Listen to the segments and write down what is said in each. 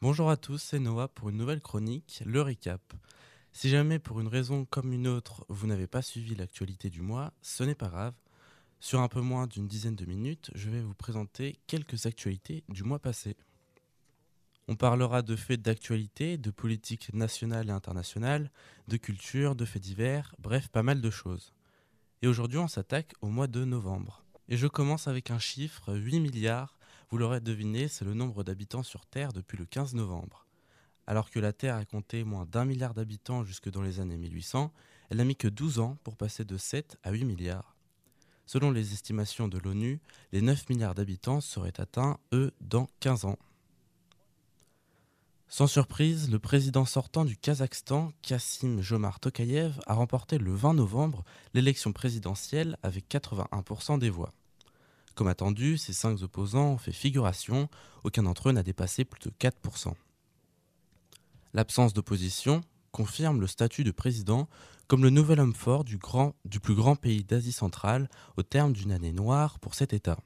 Bonjour à tous, c'est Noah pour une nouvelle chronique, le récap. Si jamais pour une raison comme une autre vous n'avez pas suivi l'actualité du mois, ce n'est pas grave. Sur un peu moins d'une dizaine de minutes, je vais vous présenter quelques actualités du mois passé. On parlera de faits d'actualité, de politique nationale et internationale, de culture, de faits divers, bref, pas mal de choses. Et aujourd'hui, on s'attaque au mois de novembre. Et je commence avec un chiffre, 8 milliards. Vous l'aurez deviné, c'est le nombre d'habitants sur Terre depuis le 15 novembre. Alors que la Terre a compté moins d'un milliard d'habitants jusque dans les années 1800, elle n'a mis que 12 ans pour passer de 7 à 8 milliards. Selon les estimations de l'ONU, les 9 milliards d'habitants seraient atteints, eux, dans 15 ans. Sans surprise, le président sortant du Kazakhstan, Kassim Jomar Tokayev, a remporté le 20 novembre l'élection présidentielle avec 81% des voix. Comme attendu, ces cinq opposants ont fait figuration, aucun d'entre eux n'a dépassé plus de 4%. L'absence d'opposition confirme le statut de président comme le nouvel homme fort du, plus grand pays d'Asie centrale au terme d'une année noire pour cet État.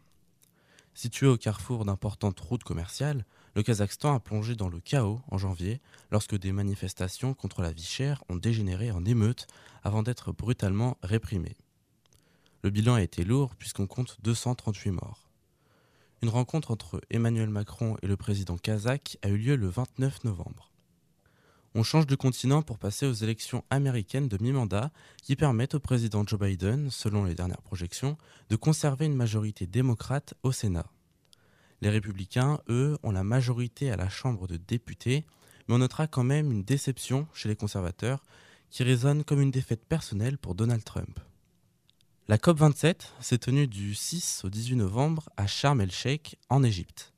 Situé au carrefour d'importantes routes commerciales, le Kazakhstan a plongé dans le chaos en janvier lorsque des manifestations contre la vie chère ont dégénéré en émeutes avant d'être brutalement réprimées. Le bilan a été lourd puisqu'on compte 238 morts. Une rencontre entre Emmanuel Macron et le président kazakh a eu lieu le 29 novembre. On change de continent pour passer aux élections américaines de mi-mandat qui permettent au président Joe Biden, selon les dernières projections, de conserver une majorité démocrate au Sénat. Les républicains, eux, ont la majorité à la Chambre de députés, mais on notera quand même une déception chez les conservateurs qui résonne comme une défaite personnelle pour Donald Trump. La COP27 s'est tenue du 6 au 18 novembre à Sharm el-Sheikh en Égypte.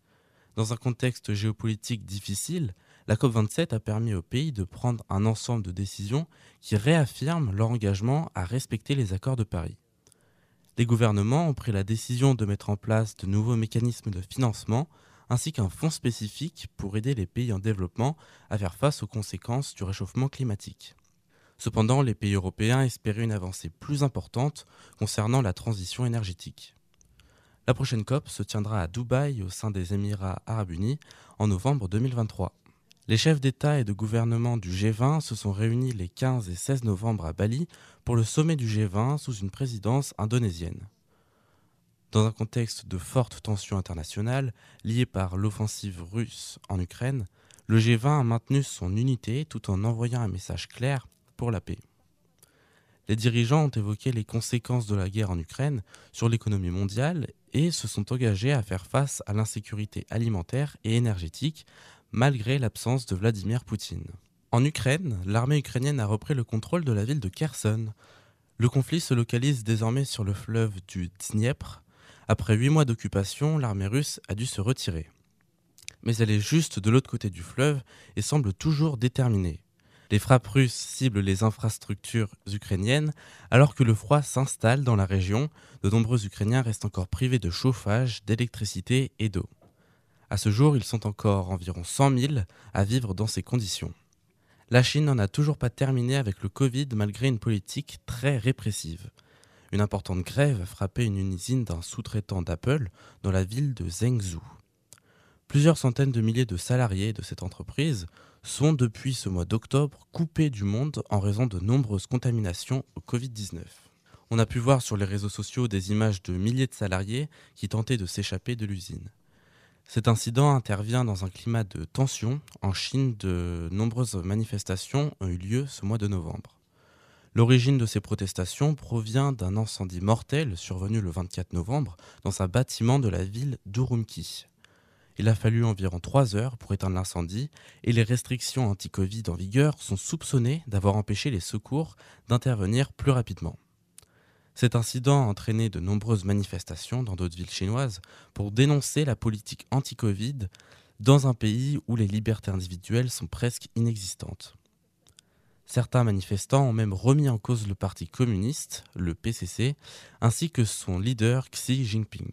Dans un contexte géopolitique difficile, la COP27 a permis au pays de prendre un ensemble de décisions qui réaffirment leur engagement à respecter les accords de Paris. Les gouvernements ont pris la décision de mettre en place de nouveaux mécanismes de financement ainsi qu'un fonds spécifique pour aider les pays en développement à faire face aux conséquences du réchauffement climatique. Cependant, les pays européens espéraient une avancée plus importante concernant la transition énergétique. La prochaine COP se tiendra à Dubaï au sein des Émirats arabes unis en novembre 2023. Les chefs d'État et de gouvernement du G20 se sont réunis les 15 et 16 novembre à Bali pour le sommet du G20 sous une présidence indonésienne. Dans un contexte de fortes tensions internationales liées par l'offensive russe en Ukraine, le G20 a maintenu son unité tout en envoyant un message clair la paix. Les dirigeants ont évoqué les conséquences de la guerre en Ukraine sur l'économie mondiale et se sont engagés à faire face à l'insécurité alimentaire et énergétique malgré l'absence de Vladimir Poutine. En Ukraine, l'armée ukrainienne a repris le contrôle de la ville de Kherson. Le conflit se localise désormais sur le fleuve du Dniepr. Après huit mois d'occupation, l'armée russe a dû se retirer. Mais elle est juste de l'autre côté du fleuve et semble toujours déterminée. Les frappes russes ciblent les infrastructures ukrainiennes alors que le froid s'installe dans la région. De nombreux Ukrainiens restent encore privés de chauffage, d'électricité et d'eau. À ce jour, ils sont encore environ 100 000 à vivre dans ces conditions. La Chine n'en a toujours pas terminé avec le Covid malgré une politique très répressive. Une importante grève a frappé une usine d'un sous-traitant d'Apple dans la ville de Zhengzhou. Plusieurs centaines de milliers de salariés de cette entreprise sont depuis ce mois d'octobre coupés du monde en raison de nombreuses contaminations au Covid-19. On a pu voir sur les réseaux sociaux des images de milliers de salariés qui tentaient de s'échapper de l'usine. Cet incident intervient dans un climat de tension. En Chine, de nombreuses manifestations ont eu lieu ce mois de novembre. L'origine de ces protestations provient d'un incendie mortel survenu le 24 novembre dans un bâtiment de la ville d'Urumqi. Il a fallu environ trois heures pour éteindre l'incendie et les restrictions anti-Covid en vigueur sont soupçonnées d'avoir empêché les secours d'intervenir plus rapidement. Cet incident a entraîné de nombreuses manifestations dans d'autres villes chinoises pour dénoncer la politique anti-Covid dans un pays où les libertés individuelles sont presque inexistantes. Certains manifestants ont même remis en cause le parti communiste, le PCC, ainsi que son leader Xi Jinping.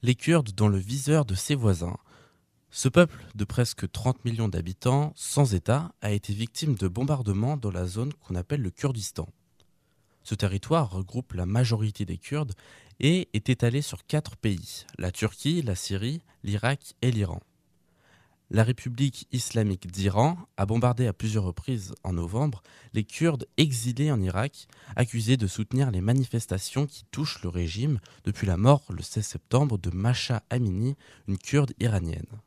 Les Kurdes dans le viseur de ses voisins. Ce peuple de presque 30 millions d'habitants, sans État, a été victime de bombardements dans la zone qu'on appelle le Kurdistan. Ce territoire regroupe la majorité des Kurdes et est étalé sur quatre pays, la Turquie, la Syrie, l'Irak et l'Iran. La République islamique d'Iran a bombardé à plusieurs reprises en novembre les Kurdes exilés en Irak, accusés de soutenir les manifestations qui touchent le régime depuis la mort le 16 septembre de Masha Amini, une Kurde iranienne.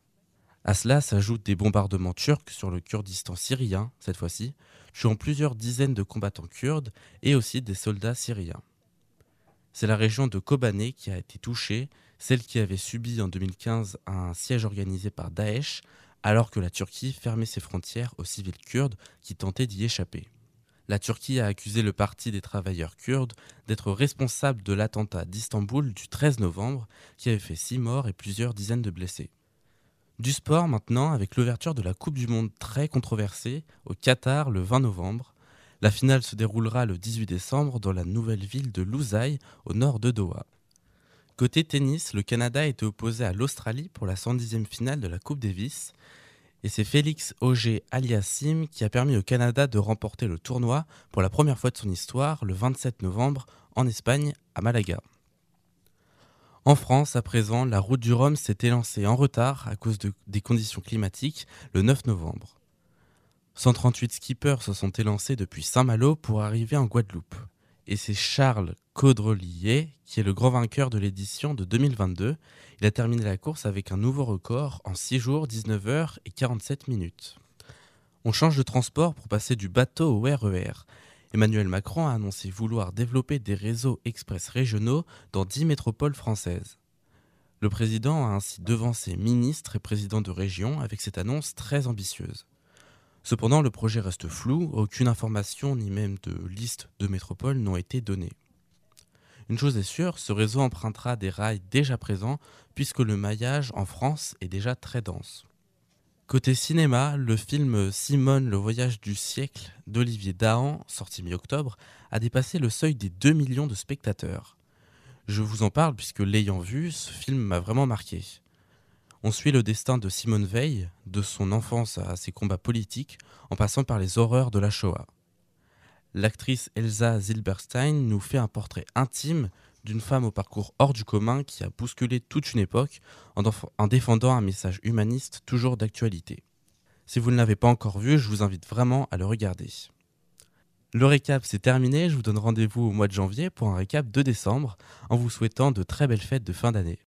À cela s'ajoutent des bombardements turcs sur le Kurdistan syrien, cette fois-ci, tuant plusieurs dizaines de combattants kurdes et aussi des soldats syriens. C'est la région de Kobané qui a été touchée, celle qui avait subi en 2015 un siège organisé par Daesh, alors que la Turquie fermait ses frontières aux civils kurdes qui tentaient d'y échapper. La Turquie a accusé le Parti des travailleurs kurdes d'être responsable de l'attentat d'Istanbul du 13 novembre qui avait fait six morts et plusieurs dizaines de blessés. Du sport maintenant avec l'ouverture de la Coupe du Monde très controversée au Qatar le 20 novembre. La finale se déroulera le 18 décembre dans la nouvelle ville de Lusail au nord de Doha. Côté tennis, le Canada était opposé à l'Australie pour la 110e finale de la Coupe Davis. Et c'est Félix Auger Aliassim qui a permis au Canada de remporter le tournoi pour la première fois de son histoire le 27 novembre en Espagne à Malaga. En France, à présent, la route du Rhum s'est élancée en retard à cause des conditions climatiques le 9 novembre. 138 skippers se sont élancés depuis Saint-Malo pour arriver en Guadeloupe. Et c'est Charles Caudrelier qui est le grand vainqueur de l'édition de 2022. Il a terminé la course avec un nouveau record en 6 jours, 19 heures et 47 minutes. On change de transport pour passer du bateau au RER. Emmanuel Macron a annoncé vouloir développer des réseaux express régionaux dans dix métropoles françaises. Le président a ainsi devancé ministres et présidents de région avec cette annonce très ambitieuse. Cependant, le projet reste flou, aucune information ni même de liste de métropoles n'ont été données. Une chose est sûre, ce réseau empruntera des rails déjà présents puisque le maillage en France est déjà très dense. Côté cinéma, le film Simone, le voyage du siècle d'Olivier Dahan, sorti mi-octobre, a dépassé le seuil des 2 millions de spectateurs. Je vous en parle puisque l'ayant vu, ce film m'a vraiment marqué. On suit le destin de Simone Veil, de son enfance à ses combats politiques, en passant par les horreurs de la Shoah. L'actrice Elsa Zilberstein nous fait un portrait intime d'une femme au parcours hors du commun qui a bousculé toute une époque en, défendant un message humaniste toujours d'actualité. Si vous ne l'avez pas encore vu, je vous invite vraiment à le regarder. Le récap c'est terminé, je vous donne rendez-vous au mois de janvier pour un récap de décembre en vous souhaitant de très belles fêtes de fin d'année.